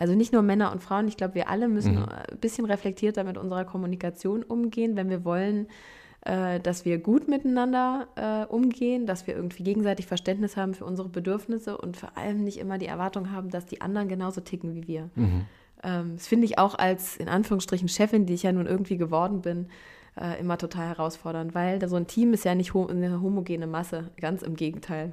Also nicht nur Männer und Frauen, ich glaube, wir alle müssen mhm. ein bisschen reflektierter mit unserer Kommunikation umgehen, wenn wir wollen, äh, dass wir gut miteinander äh, umgehen, dass wir irgendwie gegenseitig Verständnis haben für unsere Bedürfnisse und vor allem nicht immer die Erwartung haben, dass die anderen genauso ticken wie wir. Mhm. Ähm, das finde ich auch als in Anführungsstrichen Chefin, die ich ja nun irgendwie geworden bin, äh, immer total herausfordernd, weil so ein Team ist ja nicht ho eine homogene Masse, ganz im Gegenteil.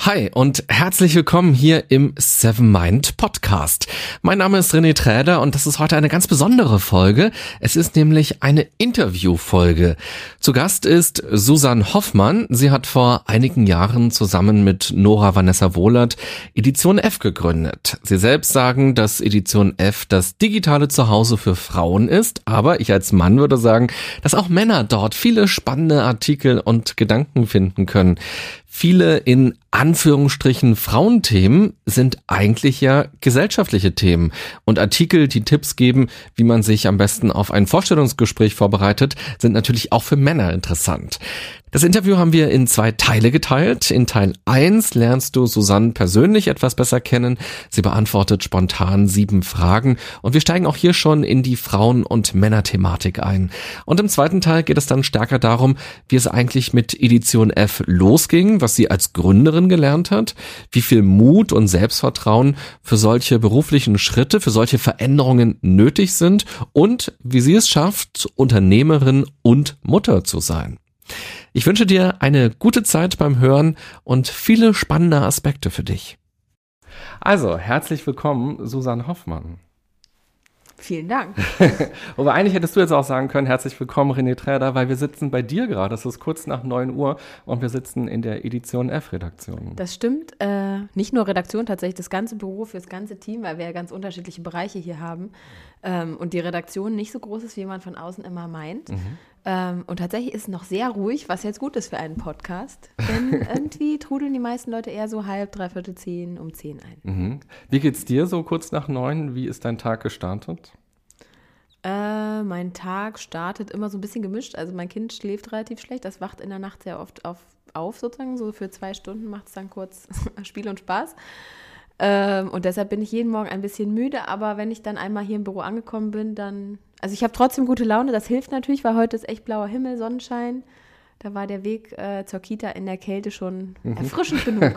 Hi und herzlich willkommen hier im Seven Mind Podcast. Mein Name ist René Träder und das ist heute eine ganz besondere Folge. Es ist nämlich eine Interviewfolge. Zu Gast ist Susan Hoffmann. Sie hat vor einigen Jahren zusammen mit Nora Vanessa Wohlert Edition F gegründet. Sie selbst sagen, dass Edition F das digitale Zuhause für Frauen ist, aber ich als Mann würde sagen, dass auch Männer dort viele spannende Artikel und Gedanken finden können. Viele in Anführungsstrichen Frauenthemen sind eigentlich ja gesellschaftliche Themen und Artikel, die Tipps geben, wie man sich am besten auf ein Vorstellungsgespräch vorbereitet, sind natürlich auch für Männer interessant. Das Interview haben wir in zwei Teile geteilt. In Teil 1 lernst du Susanne persönlich etwas besser kennen. Sie beantwortet spontan sieben Fragen und wir steigen auch hier schon in die Frauen- und Männerthematik ein. Und im zweiten Teil geht es dann stärker darum, wie es eigentlich mit Edition F losging, was sie als Gründerin gelernt hat, wie viel Mut und Selbstvertrauen für solche beruflichen Schritte, für solche Veränderungen nötig sind und wie sie es schafft, Unternehmerin und Mutter zu sein. Ich wünsche dir eine gute Zeit beim Hören und viele spannende Aspekte für dich. Also, herzlich willkommen, Susanne Hoffmann. Vielen Dank. Aber eigentlich hättest du jetzt auch sagen können, herzlich willkommen, René Träder, weil wir sitzen bei dir gerade. Es ist kurz nach 9 Uhr und wir sitzen in der Edition F-Redaktion. Das stimmt. Äh, nicht nur Redaktion, tatsächlich das ganze Büro für das ganze Team, weil wir ja ganz unterschiedliche Bereiche hier haben. Ähm, und die Redaktion nicht so groß ist, wie man von außen immer meint. Mhm. Ähm, und tatsächlich ist es noch sehr ruhig, was jetzt gut ist für einen Podcast. Denn irgendwie trudeln die meisten Leute eher so halb, dreiviertel zehn, um zehn ein. Mhm. Wie geht's dir so kurz nach neun? Wie ist dein Tag gestartet? Äh, mein Tag startet immer so ein bisschen gemischt. Also mein Kind schläft relativ schlecht. Das wacht in der Nacht sehr oft auf, auf sozusagen. So für zwei Stunden macht es dann kurz Spiel und Spaß. Ähm, und deshalb bin ich jeden Morgen ein bisschen müde. Aber wenn ich dann einmal hier im Büro angekommen bin, dann also ich habe trotzdem gute Laune, das hilft natürlich, weil heute ist echt blauer Himmel, Sonnenschein. Da war der Weg äh, zur Kita in der Kälte schon mhm. erfrischend genug.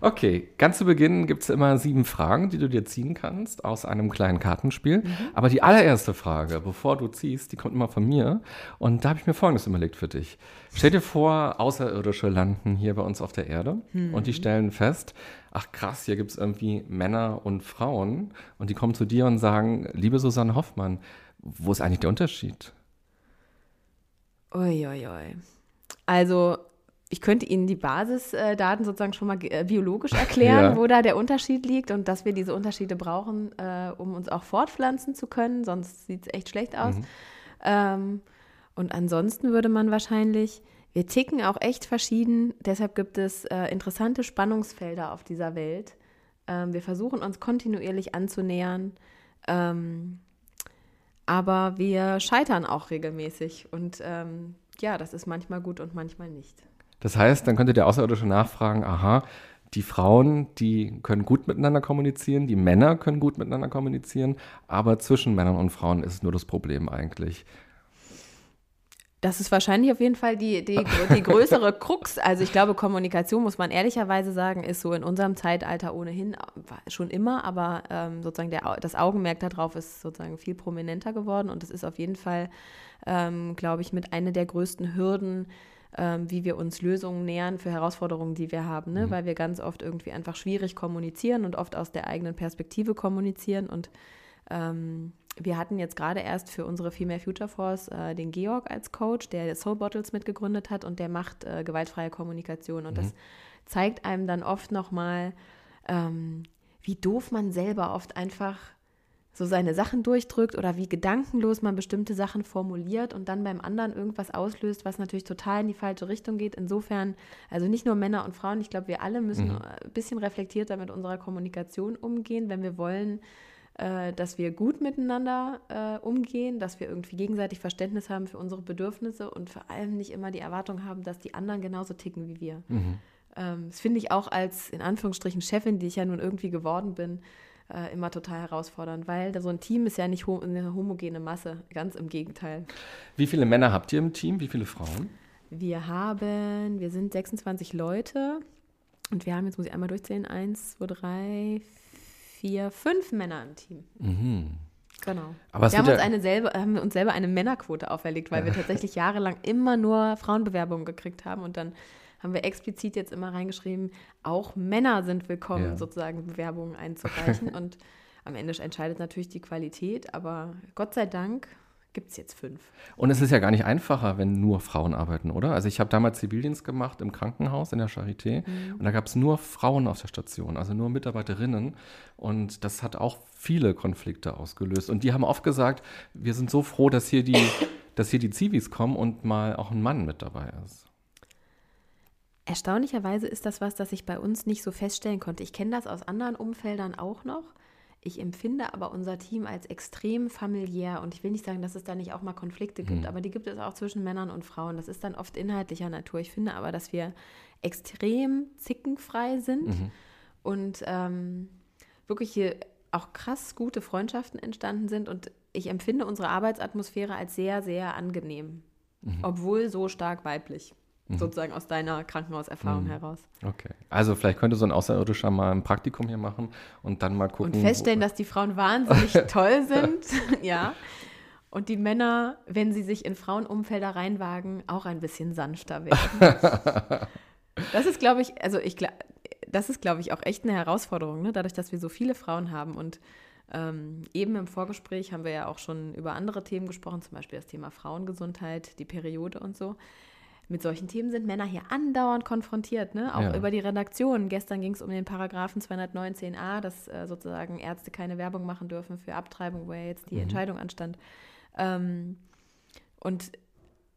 Okay, ganz zu Beginn gibt es immer sieben Fragen, die du dir ziehen kannst aus einem kleinen Kartenspiel. Mhm. Aber die allererste Frage, bevor du ziehst, die kommt immer von mir. Und da habe ich mir Folgendes überlegt für dich. Stell dir vor, Außerirdische landen hier bei uns auf der Erde mhm. und die stellen fest, ach krass, hier gibt es irgendwie Männer und Frauen. Und die kommen zu dir und sagen, liebe Susanne Hoffmann, wo ist eigentlich der Unterschied? Uiuiui. Ui, ui. Also ich könnte Ihnen die Basisdaten sozusagen schon mal äh, biologisch erklären, ja. wo da der Unterschied liegt und dass wir diese Unterschiede brauchen, äh, um uns auch fortpflanzen zu können, sonst sieht es echt schlecht aus. Mhm. Ähm, und ansonsten würde man wahrscheinlich, wir ticken auch echt verschieden, deshalb gibt es äh, interessante Spannungsfelder auf dieser Welt. Ähm, wir versuchen uns kontinuierlich anzunähern. Ähm, aber wir scheitern auch regelmäßig. Und ähm, ja, das ist manchmal gut und manchmal nicht. Das heißt, dann könnte der Außerirdische nachfragen, aha, die Frauen, die können gut miteinander kommunizieren, die Männer können gut miteinander kommunizieren, aber zwischen Männern und Frauen ist nur das Problem eigentlich. Das ist wahrscheinlich auf jeden Fall die, die, die größere Krux. Also ich glaube, Kommunikation, muss man ehrlicherweise sagen, ist so in unserem Zeitalter ohnehin schon immer, aber ähm, sozusagen der, das Augenmerk darauf ist sozusagen viel prominenter geworden und es ist auf jeden Fall, ähm, glaube ich, mit einer der größten Hürden, ähm, wie wir uns Lösungen nähern für Herausforderungen, die wir haben, ne? Mhm. weil wir ganz oft irgendwie einfach schwierig kommunizieren und oft aus der eigenen Perspektive kommunizieren und ähm, wir hatten jetzt gerade erst für unsere Female Future Force äh, den Georg als Coach, der Soul Bottles mitgegründet hat und der macht äh, gewaltfreie Kommunikation. Und mhm. das zeigt einem dann oft nochmal, ähm, wie doof man selber oft einfach so seine Sachen durchdrückt oder wie gedankenlos man bestimmte Sachen formuliert und dann beim anderen irgendwas auslöst, was natürlich total in die falsche Richtung geht. Insofern, also nicht nur Männer und Frauen, ich glaube, wir alle müssen mhm. ein bisschen reflektierter mit unserer Kommunikation umgehen, wenn wir wollen, äh, dass wir gut miteinander äh, umgehen, dass wir irgendwie gegenseitig Verständnis haben für unsere Bedürfnisse und vor allem nicht immer die Erwartung haben, dass die anderen genauso ticken wie wir. Mhm. Ähm, das finde ich auch als in Anführungsstrichen Chefin, die ich ja nun irgendwie geworden bin, äh, immer total herausfordernd, weil so ein Team ist ja nicht ho eine homogene Masse, ganz im Gegenteil. Wie viele Männer habt ihr im Team? Wie viele Frauen? Wir haben, wir sind 26 Leute und wir haben, jetzt muss ich einmal durchzählen, eins, zwei, drei, vier, fünf Männer im Team. Mhm. Genau. Aber wir haben uns, eine selber, haben uns selber eine Männerquote auferlegt, weil wir tatsächlich jahrelang immer nur Frauenbewerbungen gekriegt haben und dann haben wir explizit jetzt immer reingeschrieben, auch Männer sind willkommen, ja. sozusagen Bewerbungen einzureichen. und am Ende entscheidet natürlich die Qualität, aber Gott sei Dank gibt es jetzt fünf. Und es ist ja gar nicht einfacher, wenn nur Frauen arbeiten, oder? Also ich habe damals Zivildienst gemacht im Krankenhaus in der Charité mhm. und da gab es nur Frauen auf der Station, also nur Mitarbeiterinnen. Und das hat auch viele Konflikte ausgelöst. Und die haben oft gesagt, wir sind so froh, dass hier die, dass hier die Zivis kommen und mal auch ein Mann mit dabei ist. Erstaunlicherweise ist das was, das ich bei uns nicht so feststellen konnte. Ich kenne das aus anderen Umfeldern auch noch. Ich empfinde aber unser Team als extrem familiär und ich will nicht sagen, dass es da nicht auch mal Konflikte gibt, mhm. aber die gibt es auch zwischen Männern und Frauen. Das ist dann oft inhaltlicher Natur. Ich finde aber, dass wir extrem zickenfrei sind mhm. und ähm, wirklich hier auch krass gute Freundschaften entstanden sind und ich empfinde unsere Arbeitsatmosphäre als sehr, sehr angenehm, mhm. obwohl so stark weiblich. Mhm. sozusagen aus deiner Krankenhauserfahrung mhm. heraus. Okay. Also vielleicht könnte so ein Außerirdischer mal ein Praktikum hier machen und dann mal gucken. Und feststellen, dass die Frauen wahnsinnig toll sind. ja. Und die Männer, wenn sie sich in Frauenumfelder reinwagen, auch ein bisschen sanfter werden. das ist, glaube ich, also ich das ist, glaube ich, auch echt eine Herausforderung, ne? dadurch, dass wir so viele Frauen haben. Und ähm, eben im Vorgespräch haben wir ja auch schon über andere Themen gesprochen, zum Beispiel das Thema Frauengesundheit, die Periode und so mit solchen Themen sind Männer hier andauernd konfrontiert, ne? auch ja. über die Redaktion. Gestern ging es um den Paragraphen 219a, dass äh, sozusagen Ärzte keine Werbung machen dürfen für Abtreibung, wo ja jetzt die mhm. Entscheidung anstand. Ähm, und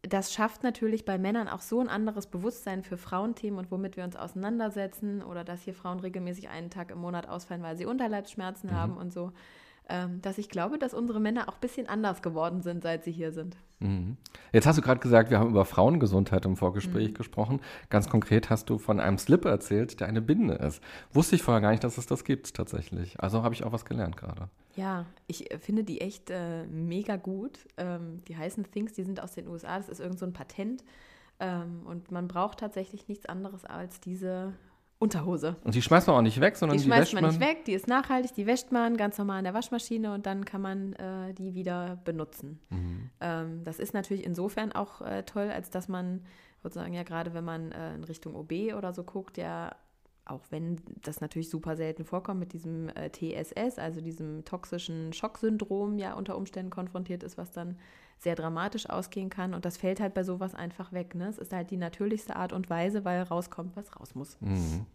das schafft natürlich bei Männern auch so ein anderes Bewusstsein für Frauenthemen und womit wir uns auseinandersetzen oder dass hier Frauen regelmäßig einen Tag im Monat ausfallen, weil sie Unterleibsschmerzen mhm. haben und so. Ähm, dass ich glaube, dass unsere Männer auch ein bisschen anders geworden sind, seit sie hier sind. Mhm. Jetzt hast du gerade gesagt, wir haben über Frauengesundheit im Vorgespräch mhm. gesprochen. Ganz konkret hast du von einem Slip erzählt, der eine Binde ist. Wusste ich vorher gar nicht, dass es das gibt tatsächlich. Also habe ich auch was gelernt gerade. Ja, ich äh, finde die echt äh, mega gut. Ähm, die heißen Things, die sind aus den USA. Das ist irgend so ein Patent. Ähm, und man braucht tatsächlich nichts anderes als diese Unterhose. Und die schmeißt man auch nicht weg, sondern die, die schmeißt man nicht weg, die ist nachhaltig, die wäscht man ganz normal in der Waschmaschine und dann kann man äh, die wieder benutzen. Mhm. Ähm, das ist natürlich insofern auch äh, toll, als dass man sozusagen ja gerade, wenn man äh, in Richtung OB oder so guckt, ja auch wenn das natürlich super selten vorkommt, mit diesem äh, TSS, also diesem toxischen Schocksyndrom ja unter Umständen konfrontiert ist, was dann sehr dramatisch ausgehen kann. Und das fällt halt bei sowas einfach weg. Ne? Es ist halt die natürlichste Art und Weise, weil rauskommt, was raus muss. Mhm.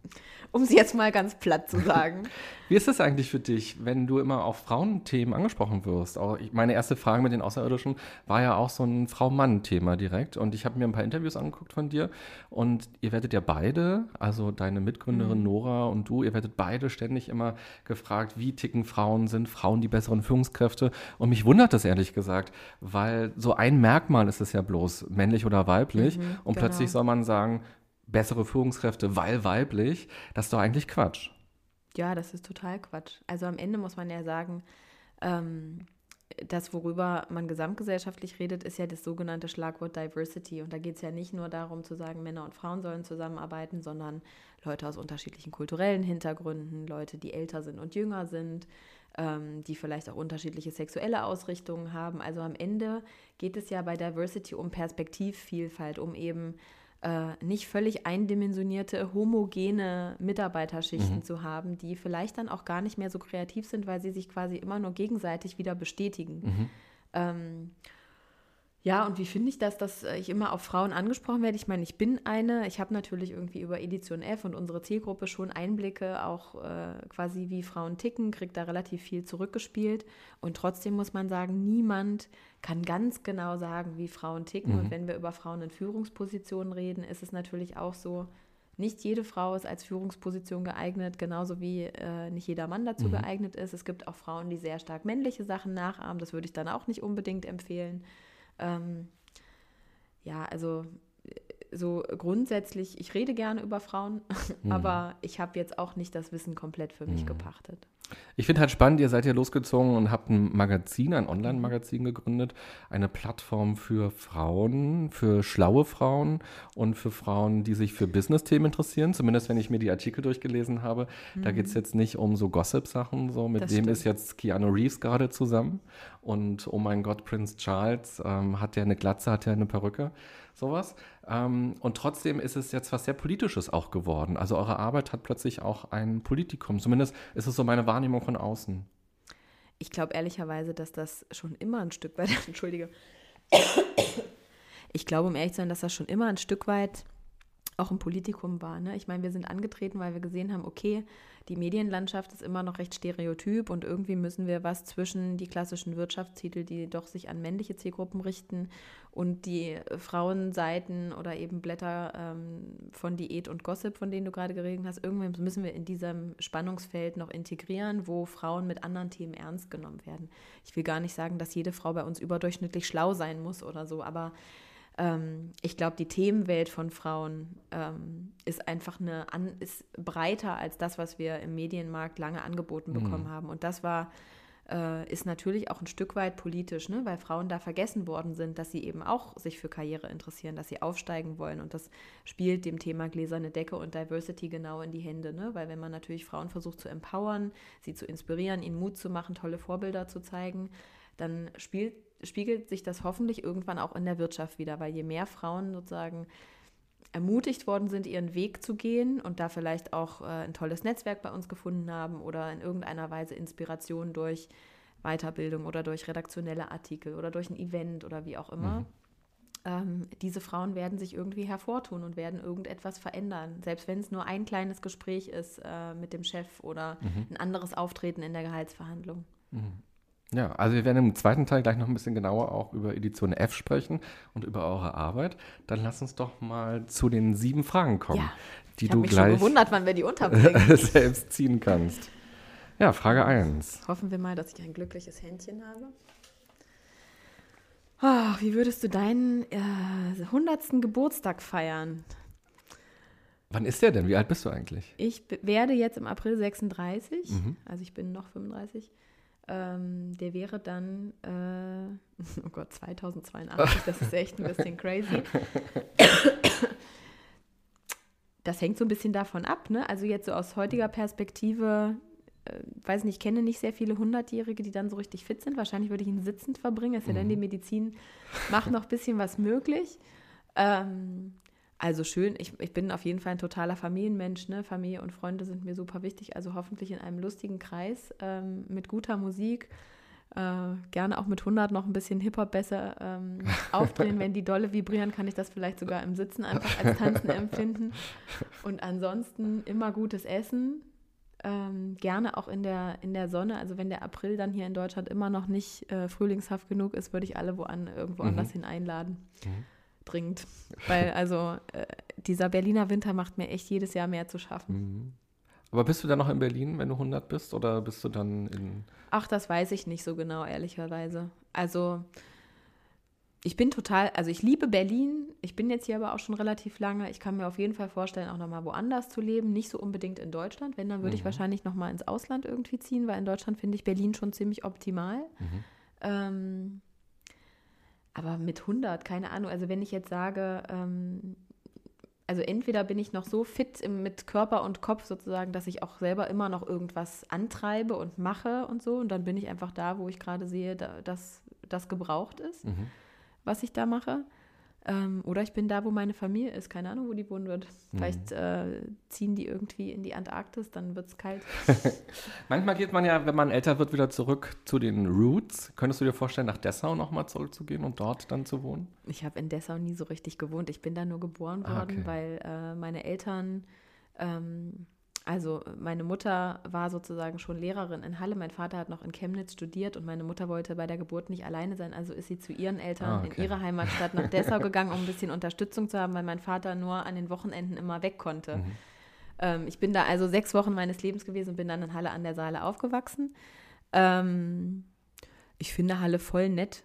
Um es jetzt mal ganz platt zu sagen. Wie ist das eigentlich für dich, wenn du immer auf Frauenthemen angesprochen wirst? Auch meine erste Frage mit den Außerirdischen war ja auch so ein Frau-Mann-Thema direkt. Und ich habe mir ein paar Interviews angeguckt von dir. Und ihr werdet ja beide, also deine Mitgründerin mhm. Nora und du, ihr werdet beide ständig immer gefragt, wie ticken Frauen, sind Frauen die besseren Führungskräfte? Und mich wundert das ehrlich gesagt, weil weil so ein Merkmal ist es ja bloß, männlich oder weiblich. Mhm, und genau. plötzlich soll man sagen, bessere Führungskräfte, weil weiblich. Das ist doch eigentlich Quatsch. Ja, das ist total Quatsch. Also am Ende muss man ja sagen, ähm, das, worüber man gesamtgesellschaftlich redet, ist ja das sogenannte Schlagwort Diversity. Und da geht es ja nicht nur darum zu sagen, Männer und Frauen sollen zusammenarbeiten, sondern Leute aus unterschiedlichen kulturellen Hintergründen, Leute, die älter sind und jünger sind, ähm, die vielleicht auch unterschiedliche sexuelle Ausrichtungen haben. Also am Ende geht es ja bei Diversity um Perspektivvielfalt, um eben äh, nicht völlig eindimensionierte, homogene Mitarbeiterschichten mhm. zu haben, die vielleicht dann auch gar nicht mehr so kreativ sind, weil sie sich quasi immer nur gegenseitig wieder bestätigen. Mhm. Ähm, Ja, und wie finde ich das, dass äh, ich immer auf Frauen angesprochen werde? Ich meine, ich bin eine. Ich habe natürlich irgendwie über Edition F und unsere Zielgruppe schon Einblicke, auch äh, quasi wie Frauen ticken, kriegt da relativ viel zurückgespielt. Und trotzdem muss man sagen, niemand kann ganz genau sagen, wie Frauen ticken. Mhm. Und wenn wir über Frauen in Führungspositionen reden, ist es natürlich auch so, nicht jede Frau ist als Führungsposition geeignet, genauso wie äh, nicht jeder Mann dazu mhm. geeignet ist. Es gibt auch Frauen, die sehr stark männliche Sachen nachahmen. Das würde ich dann auch nicht unbedingt empfehlen. Ähm, ja, also so grundsätzlich, ich rede gerne über Frauen, mhm. aber ich habe jetzt auch nicht das Wissen komplett für mich mhm. gepachtet. Ich finde halt spannend, ihr seid ja losgezogen und habt ein Magazin, ein Online-Magazin gegründet, eine Plattform für Frauen, für schlaue Frauen und für Frauen, die sich für Business-Themen interessieren. Zumindest wenn ich mir die Artikel durchgelesen habe. Mhm. Da geht es jetzt nicht um so Gossip-Sachen, so mit das dem stimmt. ist jetzt Keanu Reeves gerade zusammen. Und oh mein Gott, Prince Charles ähm, hat ja eine Glatze, hat ja eine Perücke, sowas. Ähm, und trotzdem ist es jetzt was sehr Politisches auch geworden. Also eure Arbeit hat plötzlich auch ein Politikum. Zumindest ist es so meine Wahrnehmung von außen. Ich glaube ehrlicherweise, dass das schon immer ein Stück weit, entschuldige, ich glaube, um ehrlich zu sein, dass das schon immer ein Stück weit auch ein Politikum war. Ne? Ich meine, wir sind angetreten, weil wir gesehen haben, okay, die Medienlandschaft ist immer noch recht stereotyp und irgendwie müssen wir was zwischen die klassischen Wirtschaftstitel, die doch sich an männliche Zielgruppen richten, und die Frauenseiten oder eben Blätter ähm, von Diät und Gossip, von denen du gerade geredet hast, irgendwie müssen wir in diesem Spannungsfeld noch integrieren, wo Frauen mit anderen Themen ernst genommen werden. Ich will gar nicht sagen, dass jede Frau bei uns überdurchschnittlich schlau sein muss oder so, aber ähm, ich glaube, die Themenwelt von Frauen ähm, ist einfach eine an, ist breiter als das, was wir im Medienmarkt lange angeboten bekommen mhm. haben. Und das war äh, ist natürlich auch ein Stück weit politisch, ne? weil Frauen da vergessen worden sind, dass sie eben auch sich für Karriere interessieren, dass sie aufsteigen wollen. Und das spielt dem Thema gläserne Decke und Diversity genau in die Hände, ne? weil wenn man natürlich Frauen versucht zu empowern, sie zu inspirieren, ihnen Mut zu machen, tolle Vorbilder zu zeigen, dann spielt spiegelt sich das hoffentlich irgendwann auch in der Wirtschaft wieder, weil je mehr Frauen sozusagen ermutigt worden sind, ihren Weg zu gehen und da vielleicht auch äh, ein tolles Netzwerk bei uns gefunden haben oder in irgendeiner Weise Inspiration durch Weiterbildung oder durch redaktionelle Artikel oder durch ein Event oder wie auch immer. Mhm. Ähm, diese Frauen werden sich irgendwie hervortun und werden irgendetwas verändern, selbst wenn es nur ein kleines Gespräch ist äh, mit dem Chef oder mhm. ein anderes Auftreten in der Gehaltsverhandlung. Mhm. Ja, also wir werden im zweiten Teil gleich noch ein bisschen genauer auch über Edition F sprechen und über eure Arbeit. Dann lass uns doch mal zu den sieben Fragen kommen, ja, die ich du mich gleich schon gewundert, wann wir die unterbringen. selbst ziehen kannst. Ja, Frage 1. Hoffen wir mal, dass ich ein glückliches Händchen habe. Oh, wie würdest du deinen äh, 100. Geburtstag feiern? Wann ist der denn? Wie alt bist du eigentlich? Ich werde jetzt im April 36, mhm. also ich bin noch 35. Ähm, der wäre dann, äh, oh Gott, 2082, das ist echt ein bisschen crazy. Das hängt so ein bisschen davon ab, ne? Also jetzt so aus heutiger Perspektive, äh, weiß nicht, ich kenne nicht sehr viele Hundertjährige, die dann so richtig fit sind. Wahrscheinlich würde ich ihn sitzend verbringen, es ist ja dann die mhm. Medizin macht noch ein bisschen was möglich. Ähm, also schön, ich, ich bin auf jeden Fall ein totaler Familienmensch. Ne? Familie und Freunde sind mir super wichtig. Also hoffentlich in einem lustigen Kreis ähm, mit guter Musik. Äh, gerne auch mit 100 noch ein bisschen Hip-Hop besser ähm, aufdrehen. Wenn die dolle vibrieren, kann ich das vielleicht sogar im Sitzen einfach als Tanzen empfinden. Und ansonsten immer gutes Essen. Ähm, gerne auch in der, in der Sonne. Also wenn der April dann hier in Deutschland immer noch nicht äh, frühlingshaft genug ist, würde ich alle wo an, irgendwo mhm. anders hin einladen. Mhm dringend. Weil also äh, dieser Berliner Winter macht mir echt jedes Jahr mehr zu schaffen. Mhm. Aber bist du dann noch in Berlin, wenn du 100 bist, oder bist du dann in... Ach, das weiß ich nicht so genau, ehrlicherweise. Also ich bin total, also ich liebe Berlin. Ich bin jetzt hier aber auch schon relativ lange. Ich kann mir auf jeden Fall vorstellen, auch nochmal woanders zu leben. Nicht so unbedingt in Deutschland. Wenn, dann würde mhm. ich wahrscheinlich nochmal ins Ausland irgendwie ziehen, weil in Deutschland finde ich Berlin schon ziemlich optimal. Mhm. Ähm, aber mit 100, keine Ahnung. Also wenn ich jetzt sage, ähm, also entweder bin ich noch so fit im, mit Körper und Kopf sozusagen, dass ich auch selber immer noch irgendwas antreibe und mache und so. Und dann bin ich einfach da, wo ich gerade sehe, da, dass das gebraucht ist, mhm. was ich da mache. Ähm, oder ich bin da, wo meine Familie ist. Keine Ahnung, wo die wohnen wird. Vielleicht äh, ziehen die irgendwie in die Antarktis, dann wird es kalt. Manchmal geht man ja, wenn man älter wird, wieder zurück zu den Roots. Könntest du dir vorstellen, nach Dessau nochmal zurückzugehen und dort dann zu wohnen? Ich habe in Dessau nie so richtig gewohnt. Ich bin da nur geboren Ah, worden, okay. weil äh, meine Eltern, ähm, also meine Mutter war sozusagen schon Lehrerin in Halle, mein Vater hat noch in Chemnitz studiert und meine Mutter wollte bei der Geburt nicht alleine sein, also ist sie zu ihren Eltern Ah, okay. in ihre Heimatstadt nach Dessau gegangen, um ein bisschen Unterstützung zu haben, weil mein Vater nur an den Wochenenden immer weg konnte. Mhm. Ähm, ich bin da also sechs Wochen meines Lebens gewesen und bin dann in Halle an der Saale aufgewachsen. Ähm, ich finde Halle voll nett,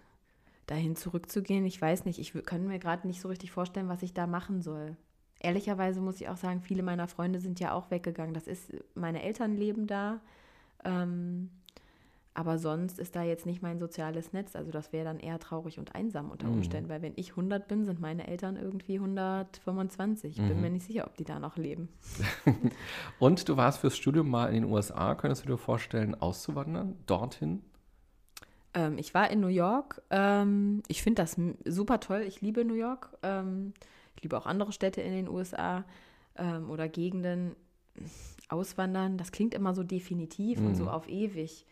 dahin zurückzugehen. Ich weiß nicht, ich kann mir gerade nicht so richtig vorstellen, was ich da machen soll. Ehrlicherweise muss ich auch sagen, viele meiner Freunde sind ja auch weggegangen. Das ist, meine Eltern leben da. Ähm, aber sonst ist da jetzt nicht mein soziales Netz. Also das wäre dann eher traurig und einsam unter Mhm. Umständen, weil wenn ich 100 bin, sind meine Eltern irgendwie 125. Ich Mhm. bin mir nicht sicher, ob die da noch leben. Und du warst fürs Studium mal in den USA. Könntest du dir vorstellen, auszuwandern? Dorthin? Ähm, ich war in New York. Ähm, ich finde das super toll. Ich liebe New York. Ähm, ich liebe auch andere Städte in den USA ähm, oder Gegenden. Auswandern, das klingt immer so definitiv und so auf ewig.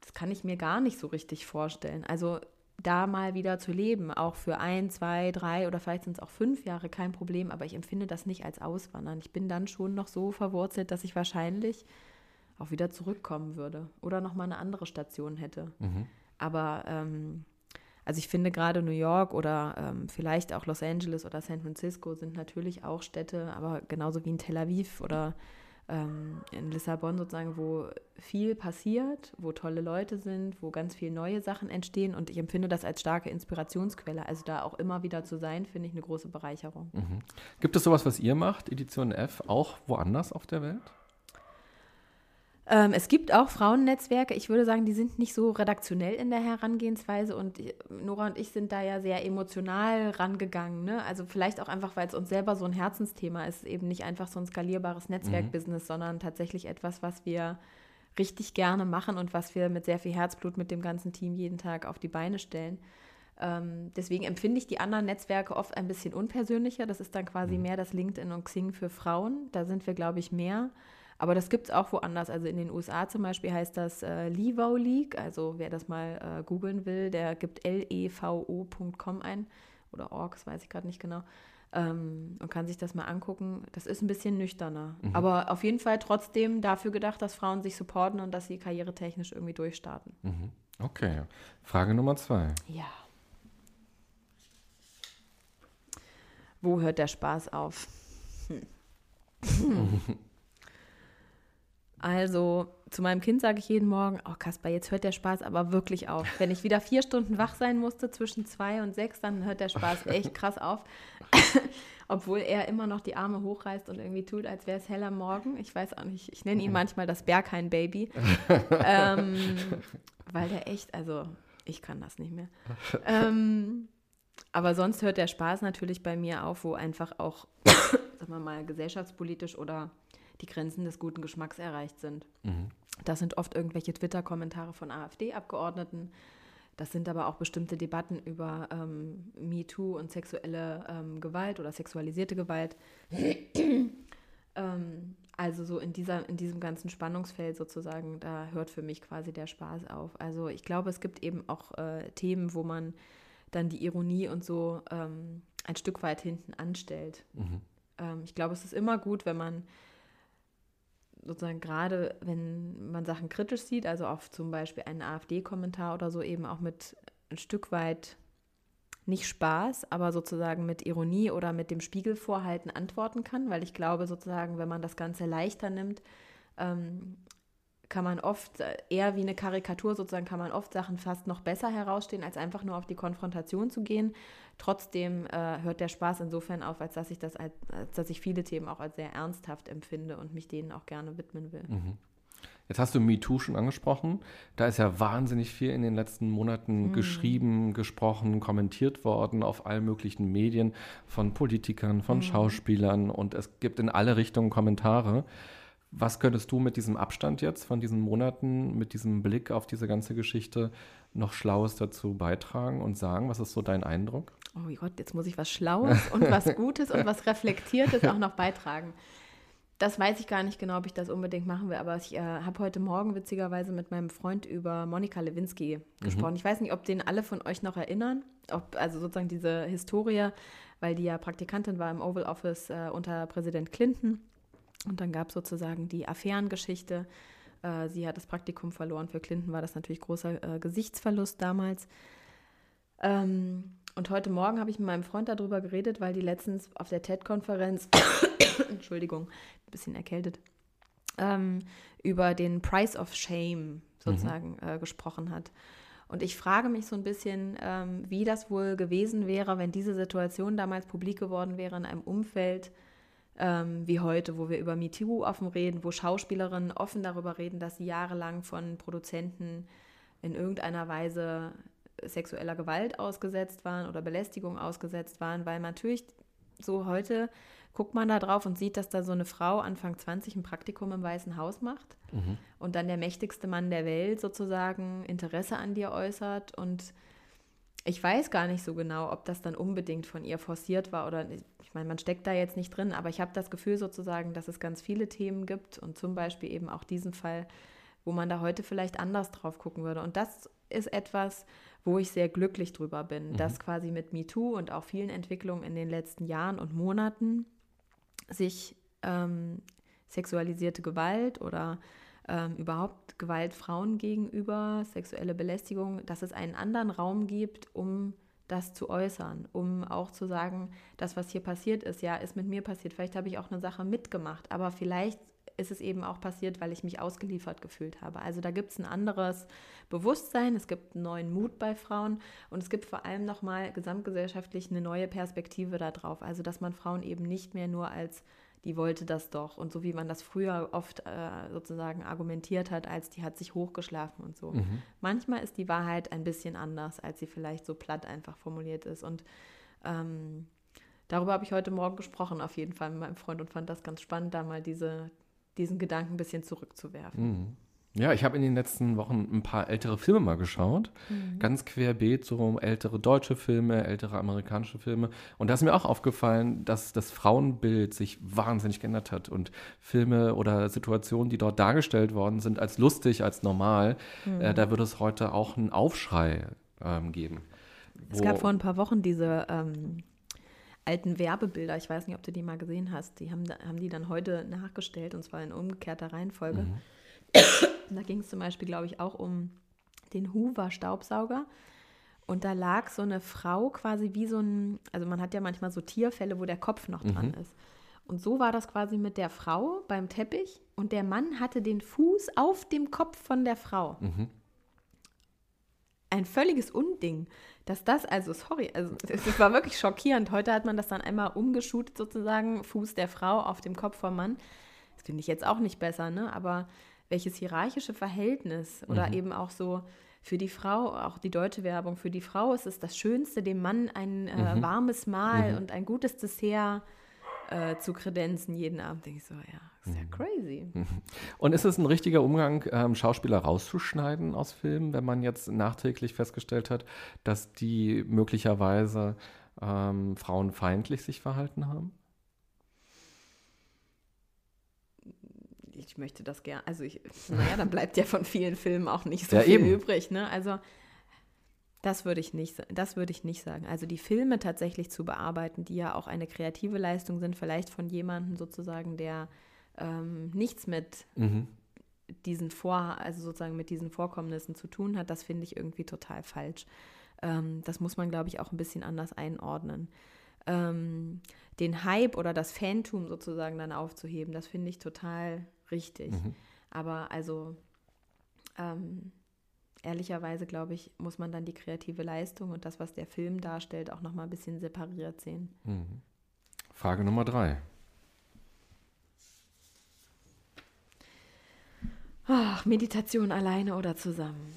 Das kann ich mir gar nicht so richtig vorstellen. Also da mal wieder zu leben, auch für ein, zwei, drei oder vielleicht sind es auch fünf Jahre, kein Problem, aber ich empfinde das nicht als Auswandern. Ich bin dann schon noch so verwurzelt, dass ich wahrscheinlich auch wieder zurückkommen würde oder noch mal eine andere Station hätte. Aber ähm, also ich finde gerade New York oder ähm, vielleicht auch Los Angeles oder San Francisco sind natürlich auch Städte, aber genauso wie in Tel Aviv oder ähm, in Lissabon sozusagen, wo viel passiert, wo tolle Leute sind, wo ganz viele neue Sachen entstehen und ich empfinde das als starke Inspirationsquelle. Also da auch immer wieder zu sein, finde ich eine große Bereicherung. Gibt es sowas, was ihr macht, Edition F, auch woanders auf der Welt? Ähm, es gibt auch Frauennetzwerke. Ich würde sagen, die sind nicht so redaktionell in der Herangehensweise und ich- Nora und ich sind da ja sehr emotional rangegangen. Ne? Also vielleicht auch einfach, weil es uns selber so ein Herzensthema ist, eben nicht einfach so ein skalierbares Netzwerkbusiness, sondern tatsächlich etwas, was wir richtig gerne machen und was wir mit sehr viel Herzblut mit dem ganzen Team jeden Tag auf die Beine stellen. Ähm, deswegen empfinde ich die anderen Netzwerke oft ein bisschen unpersönlicher. Das ist dann quasi mehr das LinkedIn und Xing für Frauen. Da sind wir, glaube ich, mehr. Aber das gibt es auch woanders. Also in den USA zum Beispiel heißt das äh, Levo League. Also wer das mal äh, googeln will, der gibt levo.com ein oder org, das weiß ich gerade nicht genau. Ähm, und kann sich das mal angucken. Das ist ein bisschen nüchterner. Aber auf jeden Fall trotzdem dafür gedacht, dass Frauen sich supporten und dass sie karrieretechnisch irgendwie durchstarten. Okay. Frage Nummer zwei. Ja. Wo hört der Spaß auf? Hm. Also, zu meinem Kind sage ich jeden Morgen, oh Kasper, jetzt hört der Spaß aber wirklich auf. Wenn ich wieder vier Stunden wach sein musste zwischen zwei und sechs, dann hört der Spaß echt krass auf. Obwohl er immer noch die Arme hochreißt und irgendwie tut, als wäre es heller Morgen. Ich weiß auch nicht, ich nenne ihn manchmal das Berghain-Baby. ähm, weil der echt, also ich kann das nicht mehr. Ähm, aber sonst hört der Spaß natürlich bei mir auf, wo einfach auch, sagen wir mal, gesellschaftspolitisch oder die Grenzen des guten Geschmacks erreicht sind. Das sind oft irgendwelche Twitter-Kommentare von AfD-Abgeordneten. Das sind aber auch bestimmte Debatten über ähm, MeToo und sexuelle ähm, Gewalt oder sexualisierte Gewalt. ähm, also so in, dieser, in diesem ganzen Spannungsfeld sozusagen, da hört für mich quasi der Spaß auf. Also ich glaube, es gibt eben auch äh, Themen, wo man dann die Ironie und so ähm, ein Stück weit hinten anstellt. Ähm, ich glaube, es ist immer gut, wenn man sozusagen gerade, wenn man Sachen kritisch sieht, also auf zum Beispiel einen AfD-Kommentar oder so, eben auch mit ein Stück weit nicht Spaß, aber sozusagen mit Ironie oder mit dem Spiegelvorhalten antworten kann, weil ich glaube sozusagen, wenn man das Ganze leichter nimmt, ähm, kann man oft äh, eher wie eine Karikatur sozusagen, kann man oft Sachen fast noch besser herausstehen, als einfach nur auf die Konfrontation zu gehen. Trotzdem äh, hört der Spaß insofern auf, als dass ich das als, als dass ich viele Themen auch als sehr ernsthaft empfinde und mich denen auch gerne widmen will. Jetzt hast du MeToo schon angesprochen. Da ist ja wahnsinnig viel in den letzten Monaten geschrieben, gesprochen, kommentiert worden auf allen möglichen Medien von Politikern, von Schauspielern und es gibt in alle Richtungen Kommentare. Was könntest du mit diesem Abstand jetzt von diesen Monaten, mit diesem Blick auf diese ganze Geschichte noch Schlaues dazu beitragen und sagen? Was ist so dein Eindruck? oh Gott, jetzt muss ich was Schlaues und was Gutes und was Reflektiertes auch noch beitragen. Das weiß ich gar nicht genau, ob ich das unbedingt machen will, aber ich äh, habe heute Morgen witzigerweise mit meinem Freund über Monika Lewinsky gesprochen. Mhm. Ich weiß nicht, ob den alle von euch noch erinnern, ob also sozusagen diese Historie, weil die ja Praktikantin war im Oval Office äh, unter Präsident Clinton. Und dann gab es sozusagen die Affärengeschichte. Äh, sie hat das Praktikum verloren. Für Clinton war das natürlich großer äh, Gesichtsverlust damals. Ähm, und heute Morgen habe ich mit meinem Freund darüber geredet, weil die letztens auf der TED-Konferenz, Entschuldigung, ein bisschen erkältet, ähm, über den Price of Shame sozusagen mhm. äh, gesprochen hat. Und ich frage mich so ein bisschen, ähm, wie das wohl gewesen wäre, wenn diese Situation damals publik geworden wäre in einem Umfeld ähm, wie heute, wo wir über MeToo offen reden, wo Schauspielerinnen offen darüber reden, dass sie jahrelang von Produzenten in irgendeiner Weise sexueller Gewalt ausgesetzt waren oder Belästigung ausgesetzt waren, weil natürlich so heute guckt man da drauf und sieht, dass da so eine Frau Anfang 20 ein Praktikum im Weißen Haus macht mhm. und dann der mächtigste Mann der Welt sozusagen Interesse an dir äußert und ich weiß gar nicht so genau, ob das dann unbedingt von ihr forciert war oder ich meine, man steckt da jetzt nicht drin, aber ich habe das Gefühl sozusagen, dass es ganz viele Themen gibt und zum Beispiel eben auch diesen Fall, wo man da heute vielleicht anders drauf gucken würde. Und das ist etwas, wo ich sehr glücklich drüber bin, mhm. dass quasi mit MeToo und auch vielen Entwicklungen in den letzten Jahren und Monaten sich ähm, sexualisierte Gewalt oder ähm, überhaupt Gewalt Frauen gegenüber, sexuelle Belästigung, dass es einen anderen Raum gibt, um das zu äußern, um auch zu sagen, das, was hier passiert ist, ja, ist mit mir passiert. Vielleicht habe ich auch eine Sache mitgemacht, aber vielleicht ist es eben auch passiert, weil ich mich ausgeliefert gefühlt habe. Also da gibt es ein anderes Bewusstsein, es gibt einen neuen Mut bei Frauen und es gibt vor allem nochmal gesamtgesellschaftlich eine neue Perspektive darauf. Also dass man Frauen eben nicht mehr nur als die wollte das doch und so wie man das früher oft äh, sozusagen argumentiert hat, als die hat sich hochgeschlafen und so. Mhm. Manchmal ist die Wahrheit ein bisschen anders, als sie vielleicht so platt einfach formuliert ist und ähm, darüber habe ich heute Morgen gesprochen, auf jeden Fall mit meinem Freund und fand das ganz spannend, da mal diese, diesen Gedanken ein bisschen zurückzuwerfen. Mhm. Ja, ich habe in den letzten Wochen ein paar ältere Filme mal geschaut. Mhm. Ganz querbeet, so ältere deutsche Filme, ältere amerikanische Filme. Und da ist mir auch aufgefallen, dass das Frauenbild sich wahnsinnig geändert hat. Und Filme oder Situationen, die dort dargestellt worden sind, als lustig, als normal, mhm. äh, da würde es heute auch einen Aufschrei ähm, geben. Es gab vor ein paar Wochen diese ähm, alten Werbebilder, ich weiß nicht, ob du die mal gesehen hast, die haben, haben die dann heute nachgestellt und zwar in umgekehrter Reihenfolge. Mhm. da ging es zum Beispiel, glaube ich, auch um den Hoover-Staubsauger. Und da lag so eine Frau quasi wie so ein, also man hat ja manchmal so Tierfälle, wo der Kopf noch dran mhm. ist. Und so war das quasi mit der Frau beim Teppich und der Mann hatte den Fuß auf dem Kopf von der Frau. Mhm. Ein völliges Unding dass das, also sorry, also es war wirklich schockierend. Heute hat man das dann einmal umgeschootet sozusagen, Fuß der Frau auf dem Kopf vom Mann. Das finde ich jetzt auch nicht besser, ne? Aber welches hierarchische Verhältnis oder mhm. eben auch so für die Frau, auch die deutsche Werbung, für die Frau ist es das Schönste, dem Mann ein äh, mhm. warmes Mahl mhm. und ein gutes Dessert äh, zu kredenzen jeden Abend. Denke ich so, ja, ist ja mhm. crazy. Mhm. Und ist es ein richtiger Umgang, ähm, Schauspieler rauszuschneiden aus Filmen, wenn man jetzt nachträglich festgestellt hat, dass die möglicherweise ähm, frauenfeindlich sich verhalten haben? Ich möchte das gerne, also ich, naja, dann bleibt ja von vielen Filmen auch nicht so ja, viel eben. übrig, ne? Also das würde ich nicht, das würde ich nicht sagen. Also die Filme tatsächlich zu bearbeiten, die ja auch eine kreative Leistung sind, vielleicht von jemandem sozusagen, der ähm, nichts mit mhm. diesen Vor, also sozusagen mit diesen Vorkommnissen zu tun hat, das finde ich irgendwie total falsch. Ähm, das muss man, glaube ich, auch ein bisschen anders einordnen. Ähm, den Hype oder das Phantom sozusagen dann aufzuheben, das finde ich total richtig. Mhm. Aber also ähm, ehrlicherweise, glaube ich, muss man dann die kreative Leistung und das, was der Film darstellt, auch nochmal ein bisschen separiert sehen. Mhm. Frage Nummer drei. Ach, Meditation alleine oder zusammen?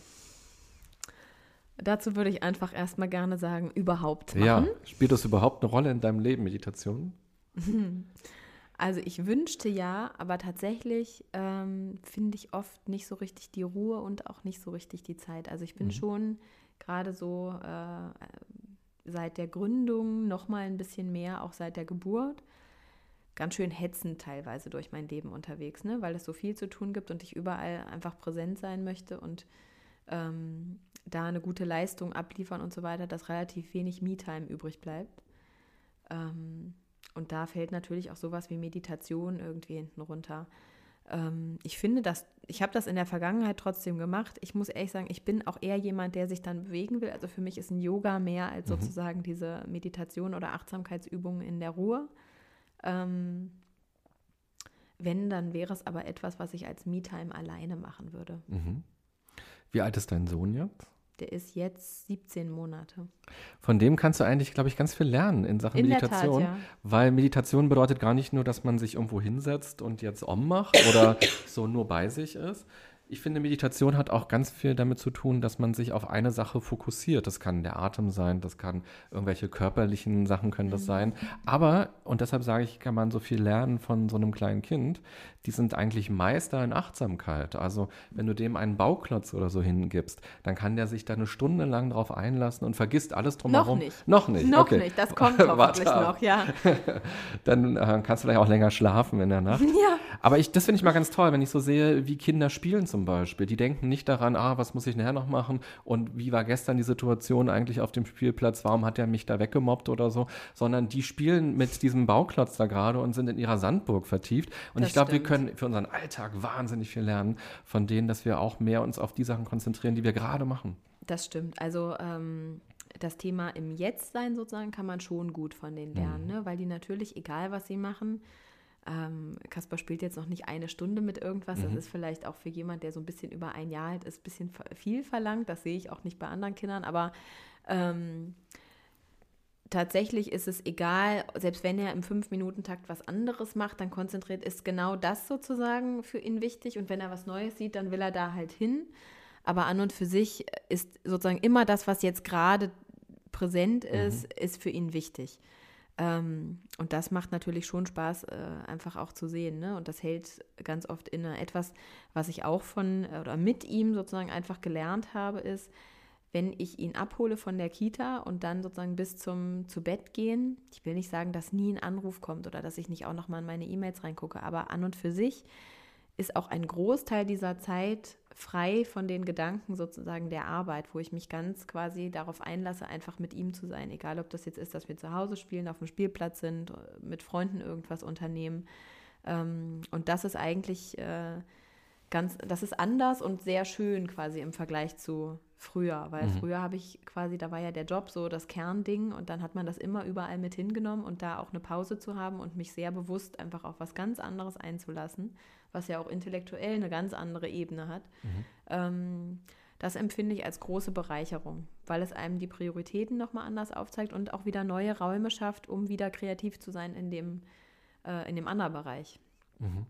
Dazu würde ich einfach erstmal gerne sagen, überhaupt machen. Ja, spielt das überhaupt eine Rolle in deinem Leben, Meditation? Also ich wünschte ja, aber tatsächlich ähm, finde ich oft nicht so richtig die Ruhe und auch nicht so richtig die Zeit. Also ich bin mhm. schon gerade so äh, seit der Gründung, noch mal ein bisschen mehr, auch seit der Geburt. Ganz schön hetzend teilweise durch mein Leben unterwegs, ne? weil es so viel zu tun gibt und ich überall einfach präsent sein möchte und ähm, da eine gute Leistung abliefern und so weiter, dass relativ wenig Me-Time übrig bleibt. Ähm, und da fällt natürlich auch sowas wie Meditation irgendwie hinten runter. Ähm, ich finde, dass ich habe das in der Vergangenheit trotzdem gemacht. Ich muss ehrlich sagen, ich bin auch eher jemand, der sich dann bewegen will. Also für mich ist ein Yoga mehr als mhm. sozusagen diese Meditation oder Achtsamkeitsübungen in der Ruhe. Ähm, wenn, dann wäre es aber etwas, was ich als Me-Time alleine machen würde. Mhm. Wie alt ist dein Sohn jetzt? Der ist jetzt 17 Monate. Von dem kannst du eigentlich, glaube ich, ganz viel lernen in Sachen in Meditation. Tat, ja. Weil Meditation bedeutet gar nicht nur, dass man sich irgendwo hinsetzt und jetzt Om macht oder so nur bei sich ist, ich finde, Meditation hat auch ganz viel damit zu tun, dass man sich auf eine Sache fokussiert. Das kann der Atem sein, das kann irgendwelche körperlichen Sachen können das mhm. sein. Aber, und deshalb sage ich, kann man so viel lernen von so einem kleinen Kind. Die sind eigentlich Meister in Achtsamkeit. Also, wenn du dem einen Bauklotz oder so hingibst, dann kann der sich da eine Stunde lang drauf einlassen und vergisst alles drumherum. Noch nicht. Noch nicht. Noch okay. nicht. Das kommt hoffentlich noch, ja. dann äh, kannst du vielleicht auch länger schlafen in der Nacht. Ja. Aber ich, das finde ich mal ganz toll, wenn ich so sehe, wie Kinder spielen zum Beispiel. Die denken nicht daran, ah, was muss ich nachher noch machen und wie war gestern die Situation eigentlich auf dem Spielplatz, warum hat er mich da weggemobbt oder so, sondern die spielen mit diesem Bauklotz da gerade und sind in ihrer Sandburg vertieft. Und das ich glaube, wir können für unseren Alltag wahnsinnig viel lernen von denen, dass wir auch mehr uns auf die Sachen konzentrieren, die wir gerade machen. Das stimmt. Also ähm, das Thema im Jetzt sein sozusagen kann man schon gut von denen lernen, mhm. ne? weil die natürlich, egal was sie machen, ähm, Kaspar spielt jetzt noch nicht eine Stunde mit irgendwas. Mhm. Das ist vielleicht auch für jemand, der so ein bisschen über ein Jahr alt ist, ein bisschen viel verlangt. Das sehe ich auch nicht bei anderen Kindern. Aber ähm, tatsächlich ist es egal, selbst wenn er im Fünf-Minuten-Takt was anderes macht, dann konzentriert ist genau das sozusagen für ihn wichtig. Und wenn er was Neues sieht, dann will er da halt hin. Aber an und für sich ist sozusagen immer das, was jetzt gerade präsent ist, mhm. ist für ihn wichtig. Ähm, und das macht natürlich schon Spaß, äh, einfach auch zu sehen. Ne? Und das hält ganz oft inne. Etwas, was ich auch von oder mit ihm sozusagen einfach gelernt habe, ist, wenn ich ihn abhole von der Kita und dann sozusagen bis zum zu Bett gehen, ich will nicht sagen, dass nie ein Anruf kommt oder dass ich nicht auch nochmal in meine E-Mails reingucke, aber an und für sich ist auch ein Großteil dieser Zeit frei von den Gedanken sozusagen der Arbeit, wo ich mich ganz quasi darauf einlasse, einfach mit ihm zu sein. Egal, ob das jetzt ist, dass wir zu Hause spielen, auf dem Spielplatz sind, mit Freunden irgendwas unternehmen. Ähm, und das ist eigentlich äh, ganz, das ist anders und sehr schön quasi im Vergleich zu früher, weil mhm. früher habe ich quasi, da war ja der Job so das Kernding und dann hat man das immer überall mit hingenommen und da auch eine Pause zu haben und mich sehr bewusst einfach auf was ganz anderes einzulassen was ja auch intellektuell eine ganz andere Ebene hat. Mhm. Ähm, das empfinde ich als große Bereicherung, weil es einem die Prioritäten nochmal anders aufzeigt und auch wieder neue Räume schafft, um wieder kreativ zu sein in dem, äh, in dem anderen Bereich. Mhm.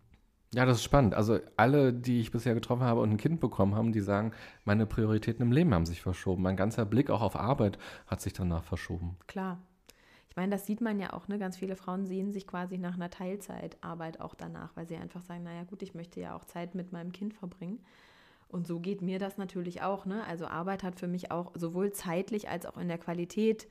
Ja, das ist spannend. Also alle, die ich bisher getroffen habe und ein Kind bekommen haben, die sagen, meine Prioritäten im Leben haben sich verschoben. Mein ganzer Blick auch auf Arbeit hat sich danach verschoben. Klar. Ich meine, das sieht man ja auch, ne? Ganz viele Frauen sehen sich quasi nach einer Teilzeitarbeit auch danach, weil sie einfach sagen, naja gut, ich möchte ja auch Zeit mit meinem Kind verbringen. Und so geht mir das natürlich auch. Ne? Also Arbeit hat für mich auch sowohl zeitlich als auch in der Qualität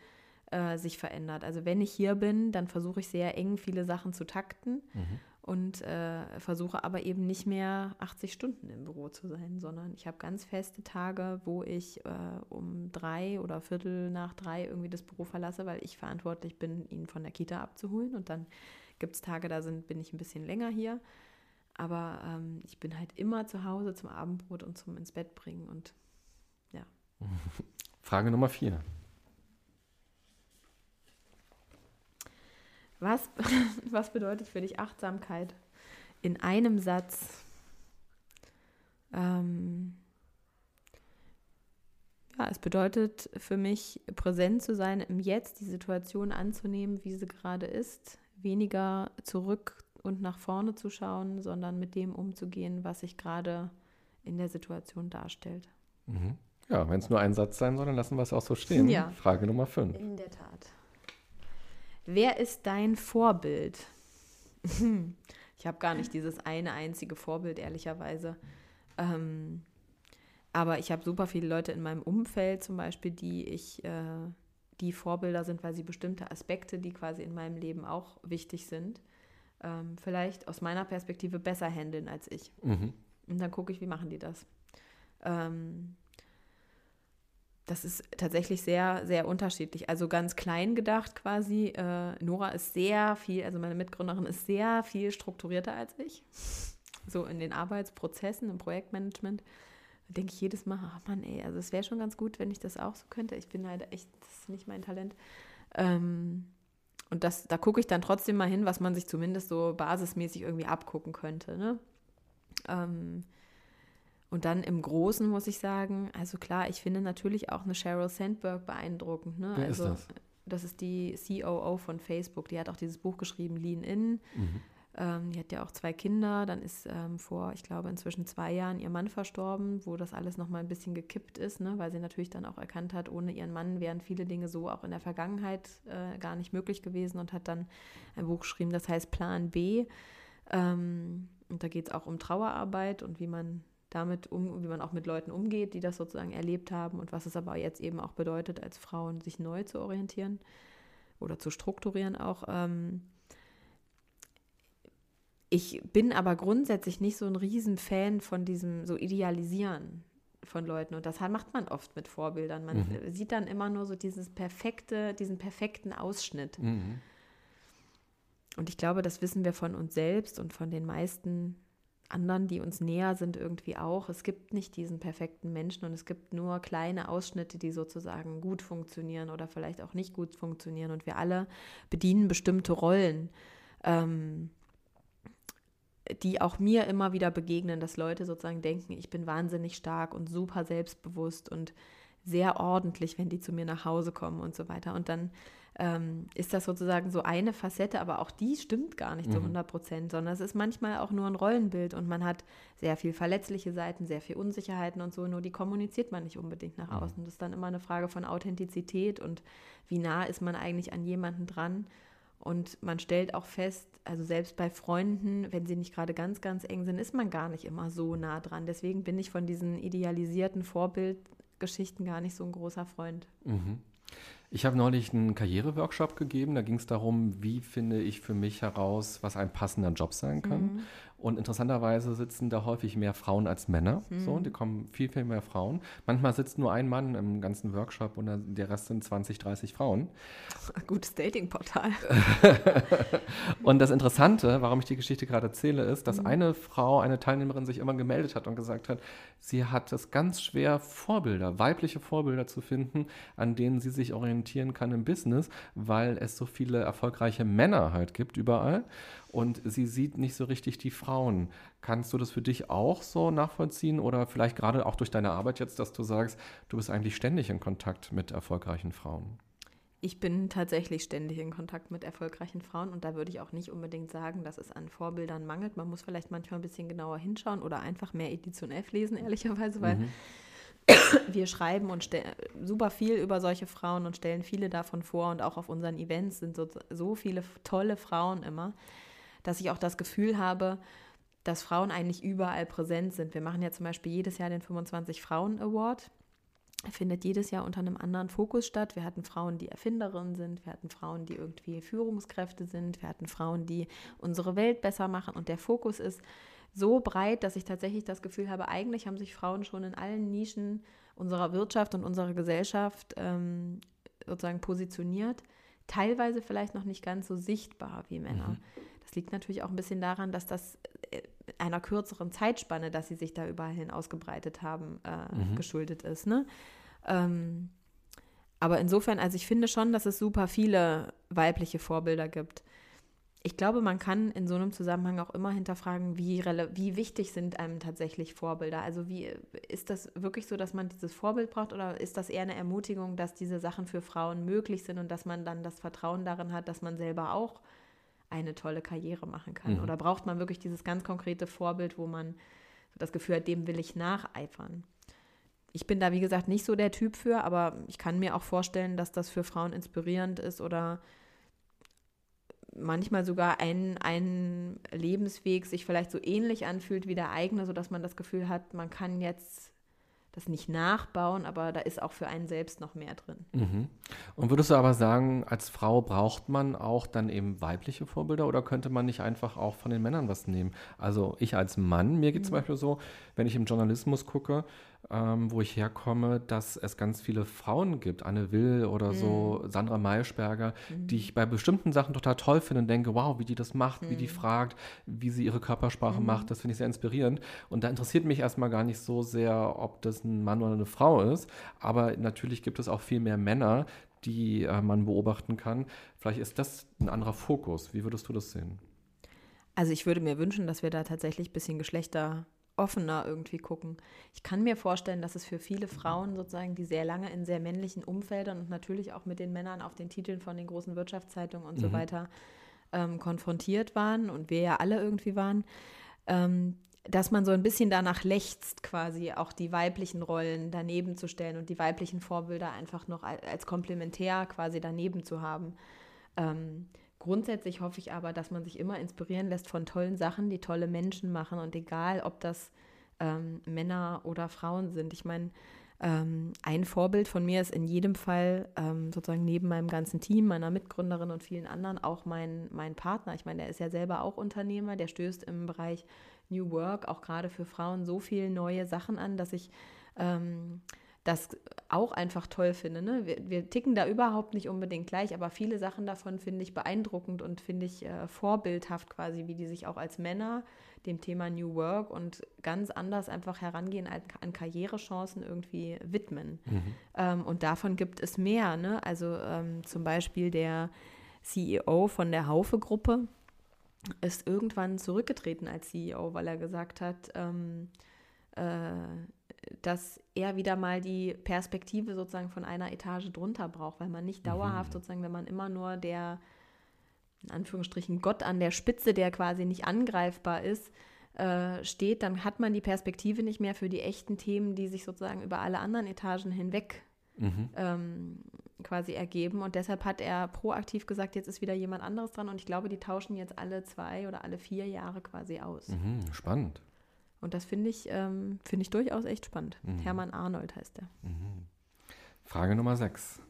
äh, sich verändert. Also wenn ich hier bin, dann versuche ich sehr eng viele Sachen zu takten. Mhm und äh, versuche aber eben nicht mehr 80 Stunden im Büro zu sein, sondern ich habe ganz feste Tage, wo ich äh, um drei oder Viertel nach drei irgendwie das Büro verlasse, weil ich verantwortlich bin, ihn von der Kita abzuholen. Und dann gibt es Tage, da sind, bin ich ein bisschen länger hier. Aber ähm, ich bin halt immer zu Hause zum Abendbrot und zum ins Bett bringen und ja. Frage Nummer vier. Was, was bedeutet für dich Achtsamkeit? In einem Satz. Ähm, ja, es bedeutet für mich, präsent zu sein im Jetzt, die Situation anzunehmen, wie sie gerade ist, weniger zurück und nach vorne zu schauen, sondern mit dem umzugehen, was sich gerade in der Situation darstellt. Mhm. Ja, wenn es nur ein Satz sein soll, dann lassen wir es auch so stehen. Ja. Frage Nummer fünf. In der Tat. Wer ist dein Vorbild? ich habe gar nicht dieses eine einzige Vorbild, ehrlicherweise. Ähm, aber ich habe super viele Leute in meinem Umfeld zum Beispiel, die ich, äh, die Vorbilder sind, weil sie bestimmte Aspekte, die quasi in meinem Leben auch wichtig sind, ähm, vielleicht aus meiner Perspektive besser handeln als ich. Mhm. Und dann gucke ich, wie machen die das. Ähm, das ist tatsächlich sehr, sehr unterschiedlich. Also ganz klein gedacht quasi. Äh, Nora ist sehr viel, also meine Mitgründerin ist sehr viel strukturierter als ich. So in den Arbeitsprozessen, im Projektmanagement. Da denke ich jedes Mal, ach Mann, ey, also es wäre schon ganz gut, wenn ich das auch so könnte. Ich bin halt echt, das ist nicht mein Talent. Ähm, und das, da gucke ich dann trotzdem mal hin, was man sich zumindest so basismäßig irgendwie abgucken könnte. Ne? Ähm, und dann im Großen muss ich sagen, also klar, ich finde natürlich auch eine Sheryl Sandberg beeindruckend. Ne? Wer also, ist das? Das ist die COO von Facebook. Die hat auch dieses Buch geschrieben, Lean In. Mhm. Ähm, die hat ja auch zwei Kinder. Dann ist ähm, vor, ich glaube, inzwischen zwei Jahren ihr Mann verstorben, wo das alles nochmal ein bisschen gekippt ist, ne? weil sie natürlich dann auch erkannt hat, ohne ihren Mann wären viele Dinge so auch in der Vergangenheit äh, gar nicht möglich gewesen und hat dann ein Buch geschrieben, das heißt Plan B. Ähm, und da geht es auch um Trauerarbeit und wie man damit um, wie man auch mit Leuten umgeht, die das sozusagen erlebt haben und was es aber jetzt eben auch bedeutet, als Frauen sich neu zu orientieren oder zu strukturieren auch. Ähm ich bin aber grundsätzlich nicht so ein Riesenfan von diesem so Idealisieren von Leuten und das macht man oft mit Vorbildern. Man mhm. sieht dann immer nur so dieses perfekte, diesen perfekten Ausschnitt. Mhm. Und ich glaube, das wissen wir von uns selbst und von den meisten anderen, die uns näher sind, irgendwie auch. Es gibt nicht diesen perfekten Menschen und es gibt nur kleine Ausschnitte, die sozusagen gut funktionieren oder vielleicht auch nicht gut funktionieren. Und wir alle bedienen bestimmte Rollen, ähm, die auch mir immer wieder begegnen, dass Leute sozusagen denken, ich bin wahnsinnig stark und super selbstbewusst und sehr ordentlich, wenn die zu mir nach Hause kommen und so weiter. Und dann ähm, ist das sozusagen so eine Facette, aber auch die stimmt gar nicht mhm. zu 100 Prozent, sondern es ist manchmal auch nur ein Rollenbild und man hat sehr viel verletzliche Seiten, sehr viel Unsicherheiten und so, nur die kommuniziert man nicht unbedingt nach mhm. außen. Das ist dann immer eine Frage von Authentizität und wie nah ist man eigentlich an jemanden dran. Und man stellt auch fest, also selbst bei Freunden, wenn sie nicht gerade ganz, ganz eng sind, ist man gar nicht immer so nah dran. Deswegen bin ich von diesen idealisierten Vorbildgeschichten gar nicht so ein großer Freund. Mhm. Ich habe neulich einen Karriereworkshop gegeben. Da ging es darum, wie finde ich für mich heraus, was ein passender Job sein kann. Mhm. Und interessanterweise sitzen da häufig mehr Frauen als Männer. Mhm. So, die kommen viel, viel mehr Frauen. Manchmal sitzt nur ein Mann im ganzen Workshop und der Rest sind 20, 30 Frauen. Gutes Datingportal. und das Interessante, warum ich die Geschichte gerade erzähle, ist, dass mhm. eine Frau, eine Teilnehmerin sich immer gemeldet hat und gesagt hat, sie hat es ganz schwer, Vorbilder, weibliche Vorbilder zu finden, an denen sie sich orientieren kann im Business, weil es so viele erfolgreiche Männer halt gibt überall und sie sieht nicht so richtig die Frauen. Kannst du das für dich auch so nachvollziehen oder vielleicht gerade auch durch deine Arbeit jetzt, dass du sagst, du bist eigentlich ständig in Kontakt mit erfolgreichen Frauen? Ich bin tatsächlich ständig in Kontakt mit erfolgreichen Frauen und da würde ich auch nicht unbedingt sagen, dass es an Vorbildern mangelt. Man muss vielleicht manchmal ein bisschen genauer hinschauen oder einfach mehr Edition F lesen, ehrlicherweise, weil mhm. wir schreiben und super viel über solche Frauen und stellen viele davon vor und auch auf unseren Events sind so, so viele tolle Frauen immer dass ich auch das Gefühl habe, dass Frauen eigentlich überall präsent sind. Wir machen ja zum Beispiel jedes Jahr den 25 Frauen Award. Er findet jedes Jahr unter einem anderen Fokus statt. Wir hatten Frauen, die Erfinderinnen sind, wir hatten Frauen, die irgendwie Führungskräfte sind, wir hatten Frauen, die unsere Welt besser machen. Und der Fokus ist so breit, dass ich tatsächlich das Gefühl habe, eigentlich haben sich Frauen schon in allen Nischen unserer Wirtschaft und unserer Gesellschaft ähm, sozusagen positioniert. Teilweise vielleicht noch nicht ganz so sichtbar wie Männer. Mhm. Das liegt natürlich auch ein bisschen daran, dass das äh, einer kürzeren Zeitspanne, dass sie sich da überall hin ausgebreitet haben, äh, mhm. geschuldet ist. Ne? Ähm, aber insofern, also ich finde schon, dass es super viele weibliche Vorbilder gibt. Ich glaube, man kann in so einem Zusammenhang auch immer hinterfragen, wie, wie wichtig sind einem tatsächlich Vorbilder? Also wie ist das wirklich so, dass man dieses Vorbild braucht oder ist das eher eine Ermutigung, dass diese Sachen für Frauen möglich sind und dass man dann das Vertrauen darin hat, dass man selber auch eine tolle Karriere machen kann? Mhm. Oder braucht man wirklich dieses ganz konkrete Vorbild, wo man das Gefühl hat, dem will ich nacheifern? Ich bin da, wie gesagt, nicht so der Typ für, aber ich kann mir auch vorstellen, dass das für Frauen inspirierend ist oder manchmal sogar ein, ein Lebensweg sich vielleicht so ähnlich anfühlt wie der eigene, sodass man das Gefühl hat, man kann jetzt das nicht nachbauen, aber da ist auch für einen selbst noch mehr drin. Mhm. Und würdest du aber sagen, als Frau braucht man auch dann eben weibliche Vorbilder oder könnte man nicht einfach auch von den Männern was nehmen? Also ich als Mann, mir geht es mhm. zum Beispiel so, wenn ich im Journalismus gucke, ähm, wo ich herkomme, dass es ganz viele Frauen gibt, Anne Will oder mhm. so, Sandra Maischberger, mhm. die ich bei bestimmten Sachen total toll finde und denke, wow, wie die das macht, mhm. wie die mhm. fragt, wie sie ihre Körpersprache mhm. macht, das finde ich sehr inspirierend. Und da interessiert mich erstmal gar nicht so sehr, ob das ein Mann oder eine Frau ist, aber natürlich gibt es auch viel mehr Männer, die äh, man beobachten kann. Vielleicht ist das ein anderer Fokus. Wie würdest du das sehen? Also ich würde mir wünschen, dass wir da tatsächlich ein bisschen Geschlechter offener irgendwie gucken. Ich kann mir vorstellen, dass es für viele Frauen sozusagen, die sehr lange in sehr männlichen Umfeldern und natürlich auch mit den Männern auf den Titeln von den großen Wirtschaftszeitungen und mhm. so weiter ähm, konfrontiert waren und wir ja alle irgendwie waren, ähm, dass man so ein bisschen danach lechzt, quasi auch die weiblichen Rollen daneben zu stellen und die weiblichen Vorbilder einfach noch als komplementär quasi daneben zu haben. Ähm, Grundsätzlich hoffe ich aber, dass man sich immer inspirieren lässt von tollen Sachen, die tolle Menschen machen und egal, ob das ähm, Männer oder Frauen sind. Ich meine, ähm, ein Vorbild von mir ist in jedem Fall ähm, sozusagen neben meinem ganzen Team, meiner Mitgründerin und vielen anderen auch mein, mein Partner. Ich meine, der ist ja selber auch Unternehmer, der stößt im Bereich New Work auch gerade für Frauen so viele neue Sachen an, dass ich ähm, das auch einfach toll finde. Ne? Wir, wir, ticken da überhaupt nicht unbedingt gleich, aber viele Sachen davon finde ich beeindruckend und finde ich äh, vorbildhaft quasi, wie die sich auch als Männer dem Thema New Work und ganz anders einfach herangehen an, an Karrierechancen irgendwie widmen. Mhm. Ähm, und davon gibt es mehr. Ne? Also ähm, zum Beispiel der CEO von der Haufe-Gruppe ist irgendwann zurückgetreten als CEO, weil er gesagt hat, ähm, äh, dass er wieder mal die Perspektive sozusagen von einer Etage drunter braucht, weil man nicht dauerhaft mhm. sozusagen, wenn man immer nur der, in Anführungsstrichen, Gott an der Spitze, der quasi nicht angreifbar ist, äh, steht, dann hat man die Perspektive nicht mehr für die echten Themen, die sich sozusagen über alle anderen Etagen hinweg mhm. ähm, quasi ergeben. Und deshalb hat er proaktiv gesagt, jetzt ist wieder jemand anderes dran. Und ich glaube, die tauschen jetzt alle zwei oder alle vier Jahre quasi aus. Mhm, spannend. Und das finde ich, ähm, find ich durchaus echt spannend. Mhm. Hermann Arnold heißt er. Mhm. Frage Nummer 6.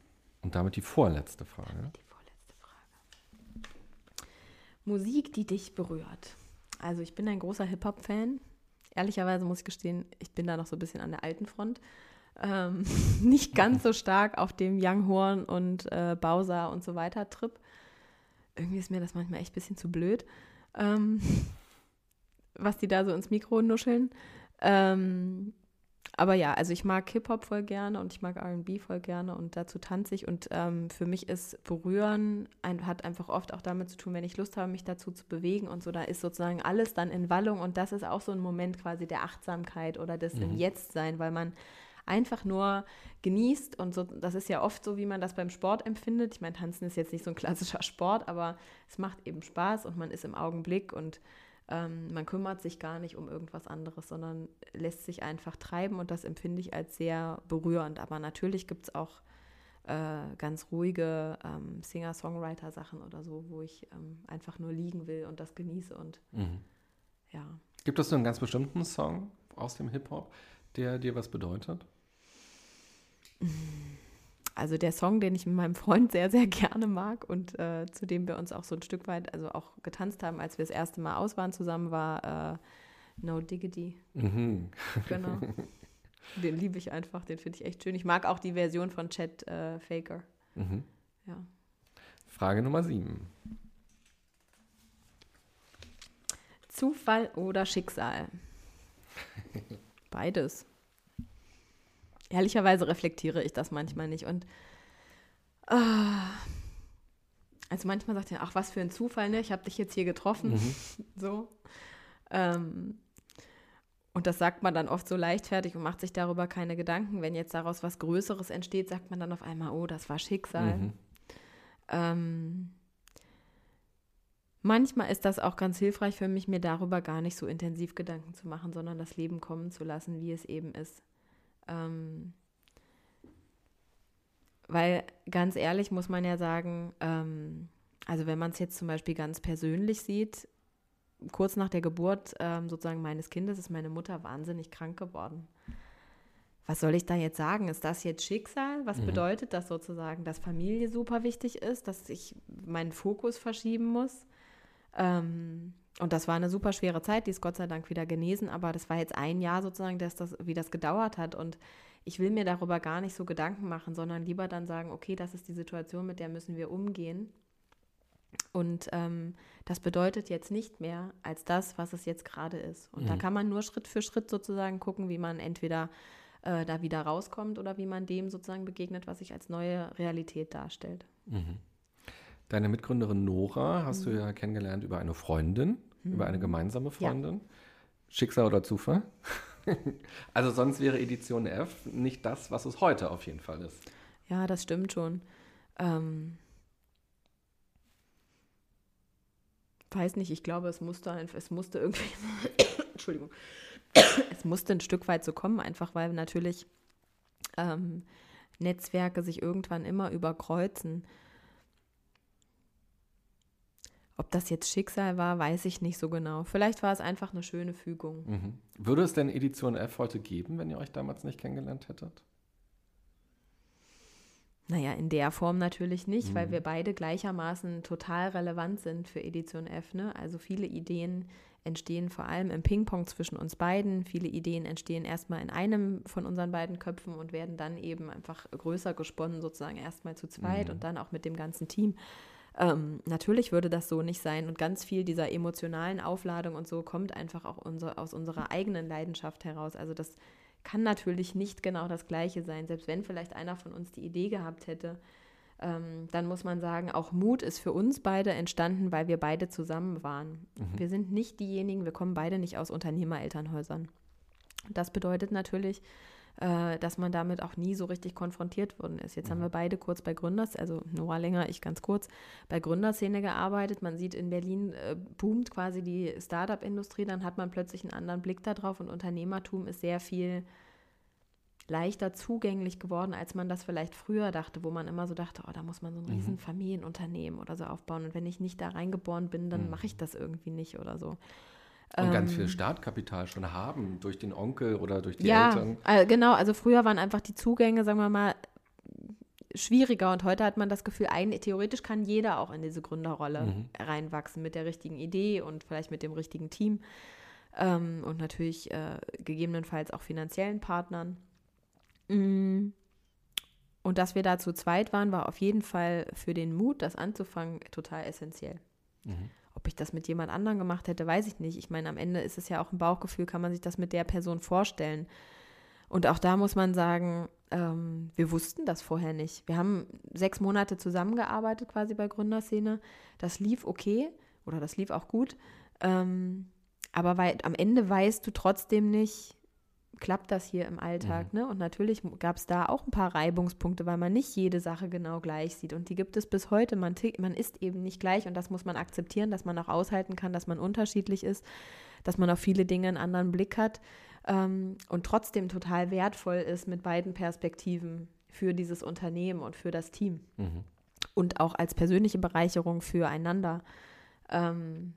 Und damit die vorletzte Frage. Damit die vorletzte Frage. Musik, die dich berührt. Also ich bin ein großer Hip-Hop-Fan. Ehrlicherweise muss ich gestehen, ich bin da noch so ein bisschen an der alten Front. Ähm, nicht ganz so stark auf dem Young Horn und äh, Bowser und so weiter Trip. Irgendwie ist mir das manchmal echt ein bisschen zu blöd. Ähm, was die da so ins Mikro nuscheln. Ähm, aber ja, also ich mag Hip-Hop voll gerne und ich mag RB voll gerne und dazu tanze ich. Und ähm, für mich ist Berühren, ein, hat einfach oft auch damit zu tun, wenn ich Lust habe, mich dazu zu bewegen und so, da ist sozusagen alles dann in Wallung und das ist auch so ein Moment quasi der Achtsamkeit oder des mhm. im Jetzt-Sein, weil man einfach nur genießt und so, das ist ja oft so, wie man das beim Sport empfindet. Ich meine, Tanzen ist jetzt nicht so ein klassischer Sport, aber es macht eben Spaß und man ist im Augenblick und ähm, man kümmert sich gar nicht um irgendwas anderes, sondern lässt sich einfach treiben und das empfinde ich als sehr berührend. Aber natürlich gibt es auch äh, ganz ruhige ähm, Singer-Songwriter-Sachen oder so, wo ich ähm, einfach nur liegen will und das genieße und mhm. ja. Gibt es so einen ganz bestimmten Song aus dem Hip-Hop, der dir was bedeutet? Mhm also der Song, den ich mit meinem Freund sehr, sehr gerne mag und äh, zu dem wir uns auch so ein Stück weit, also auch getanzt haben, als wir das erste Mal aus waren zusammen, war äh, No Diggity. Mhm. Genau. Den liebe ich einfach, den finde ich echt schön. Ich mag auch die Version von Chad äh, Faker. Mhm. Ja. Frage Nummer sieben. Zufall oder Schicksal? Beides ehrlicherweise reflektiere ich das manchmal nicht. Und äh, also manchmal sagt er, ach, was für ein Zufall, ne? Ich habe dich jetzt hier getroffen. Mhm. so. Ähm, und das sagt man dann oft so leichtfertig und macht sich darüber keine Gedanken. Wenn jetzt daraus was Größeres entsteht, sagt man dann auf einmal, oh, das war Schicksal. Mhm. Ähm, manchmal ist das auch ganz hilfreich für mich, mir darüber gar nicht so intensiv Gedanken zu machen, sondern das Leben kommen zu lassen, wie es eben ist. Ähm, weil ganz ehrlich muss man ja sagen, ähm, also wenn man es jetzt zum Beispiel ganz persönlich sieht, kurz nach der Geburt ähm, sozusagen meines Kindes ist meine Mutter wahnsinnig krank geworden. was soll ich da jetzt sagen? Ist das jetzt Schicksal? Was Mhm. bedeutet das sozusagen, dass Familie super wichtig ist, dass ich meinen Fokus verschieben muss? Ähm, und das war eine super schwere Zeit, die ist Gott sei Dank wieder genesen, aber das war jetzt ein Jahr sozusagen, dass das, wie das gedauert hat. Und ich will mir darüber gar nicht so Gedanken machen, sondern lieber dann sagen, okay, das ist die Situation, mit der müssen wir umgehen. Und ähm, das bedeutet jetzt nicht mehr als das, was es jetzt gerade ist. Und da kann man nur Schritt für Schritt sozusagen gucken, wie man entweder äh, da wieder rauskommt oder wie man dem sozusagen begegnet, was sich als neue Realität darstellt. Deine Mitgründerin Nora hast Mhm. du ja kennengelernt über eine Freundin, über eine gemeinsame Freundin. Schicksal oder Zufall? also sonst wäre Edition F nicht das, was es heute auf jeden Fall ist. Ja, das stimmt schon. Ähm, weiß nicht, ich glaube, es musste einfach, es musste irgendwie, Entschuldigung, es musste ein Stück weit so kommen, einfach weil natürlich ähm, Netzwerke sich irgendwann immer überkreuzen. Ob das jetzt Schicksal war, weiß ich nicht so genau. Vielleicht war es einfach eine schöne Fügung. Mhm. Würde es denn Edition F heute geben, wenn ihr euch damals nicht kennengelernt hättet? Naja, in der Form natürlich nicht, weil wir beide gleichermaßen total relevant sind für Edition F. Ne? Also viele Ideen entstehen vor allem im Ping-Pong zwischen uns beiden. Viele Ideen entstehen erstmal in einem von unseren beiden Köpfen und werden dann eben einfach größer gesponnen, sozusagen erstmal zu zweit und dann auch mit dem ganzen Team. Ähm, natürlich würde das so nicht sein und ganz viel dieser emotionalen Aufladung und so kommt einfach auch unser, aus unserer eigenen Leidenschaft heraus. Also das kann natürlich nicht genau das Gleiche sein, selbst wenn vielleicht einer von uns die Idee gehabt hätte. Ähm, dann muss man sagen, auch Mut ist für uns beide entstanden, weil wir beide zusammen waren. Wir sind nicht diejenigen, wir kommen beide nicht aus Unternehmerelternhäusern. Das bedeutet natürlich, äh, dass man damit auch nie so richtig konfrontiert worden ist. Jetzt haben wir beide kurz bei Gründers, also Noah länger, ich ganz kurz, bei Gründerszene gearbeitet. Man sieht, in Berlin äh, boomt quasi die Startup-Industrie, dann hat man plötzlich einen anderen Blick darauf und Unternehmertum ist sehr viel leichter zugänglich geworden, als man das vielleicht früher dachte, wo man immer so dachte, oh, da muss man so ein riesen Familienunternehmen oder so aufbauen und wenn ich nicht da reingeboren bin, dann mache ich das irgendwie nicht oder so. Und ganz viel Startkapital schon haben durch den Onkel oder durch die Ähm. ja, Eltern. äh, genau. Also früher waren einfach die Zugänge, sagen wir mal, schwieriger und heute hat man das Gefühl, ein, theoretisch kann jeder auch in diese Gründerrolle reinwachsen mit der richtigen Idee und vielleicht mit dem richtigen Team ähm, und natürlich äh, gegebenenfalls auch finanziellen Partnern. Mm. Und dass wir da zu zweit waren, war auf jeden Fall für den Mut, das anzufangen, total essentiell. Ob ich das mit jemand anderem gemacht hätte, weiß ich nicht. Ich meine, am Ende ist es ja auch ein Bauchgefühl, kann man sich das mit der Person vorstellen. Und auch da muss man sagen, ähm, wir wussten das vorher nicht. Wir haben sechs Monate zusammengearbeitet quasi bei Gründerszene. Das lief okay oder das lief auch gut. Ähm, aber weil, am Ende weißt du trotzdem nicht, klappt das hier im Alltag. Ne? Und natürlich gab es da auch ein paar Reibungspunkte, weil man nicht jede Sache genau gleich sieht. Und die gibt es bis heute. Man, man ist eben nicht gleich und das muss man akzeptieren, dass man auch aushalten kann, dass man unterschiedlich ist, dass man auf viele Dinge einen anderen Blick hat ähm, und trotzdem total wertvoll ist mit beiden Perspektiven für dieses Unternehmen und für das Team. Und auch als persönliche Bereicherung füreinander. Ähm,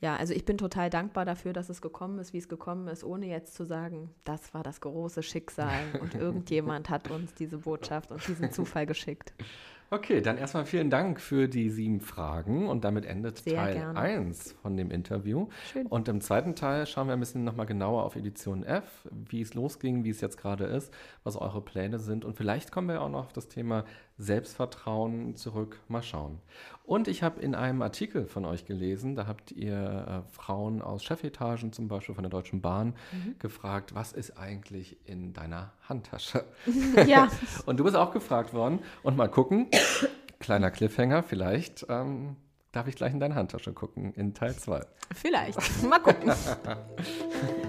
ja, also ich bin total dankbar dafür, dass es gekommen ist, wie es gekommen ist, ohne jetzt zu sagen, das war das große Schicksal und irgendjemand hat uns diese Botschaft und diesen Zufall geschickt. Okay, dann erstmal vielen Dank für die sieben Fragen und damit endet Sehr Teil gerne. 1 von dem Interview. Schön. Und im zweiten Teil schauen wir ein bisschen nochmal genauer auf Edition F, wie es losging, wie es jetzt gerade ist, was eure Pläne sind und vielleicht kommen wir auch noch auf das Thema Selbstvertrauen zurück. Mal schauen. Und ich habe in einem Artikel von euch gelesen, da habt ihr äh, Frauen aus Chefetagen zum Beispiel von der Deutschen Bahn Mhm. gefragt, was ist eigentlich in deiner Handtasche? Ja, Und du bist auch gefragt worden. Und mal gucken, kleiner Cliffhanger, vielleicht ähm, darf ich gleich in deine Handtasche gucken in Teil 2. vielleicht. Mal gucken.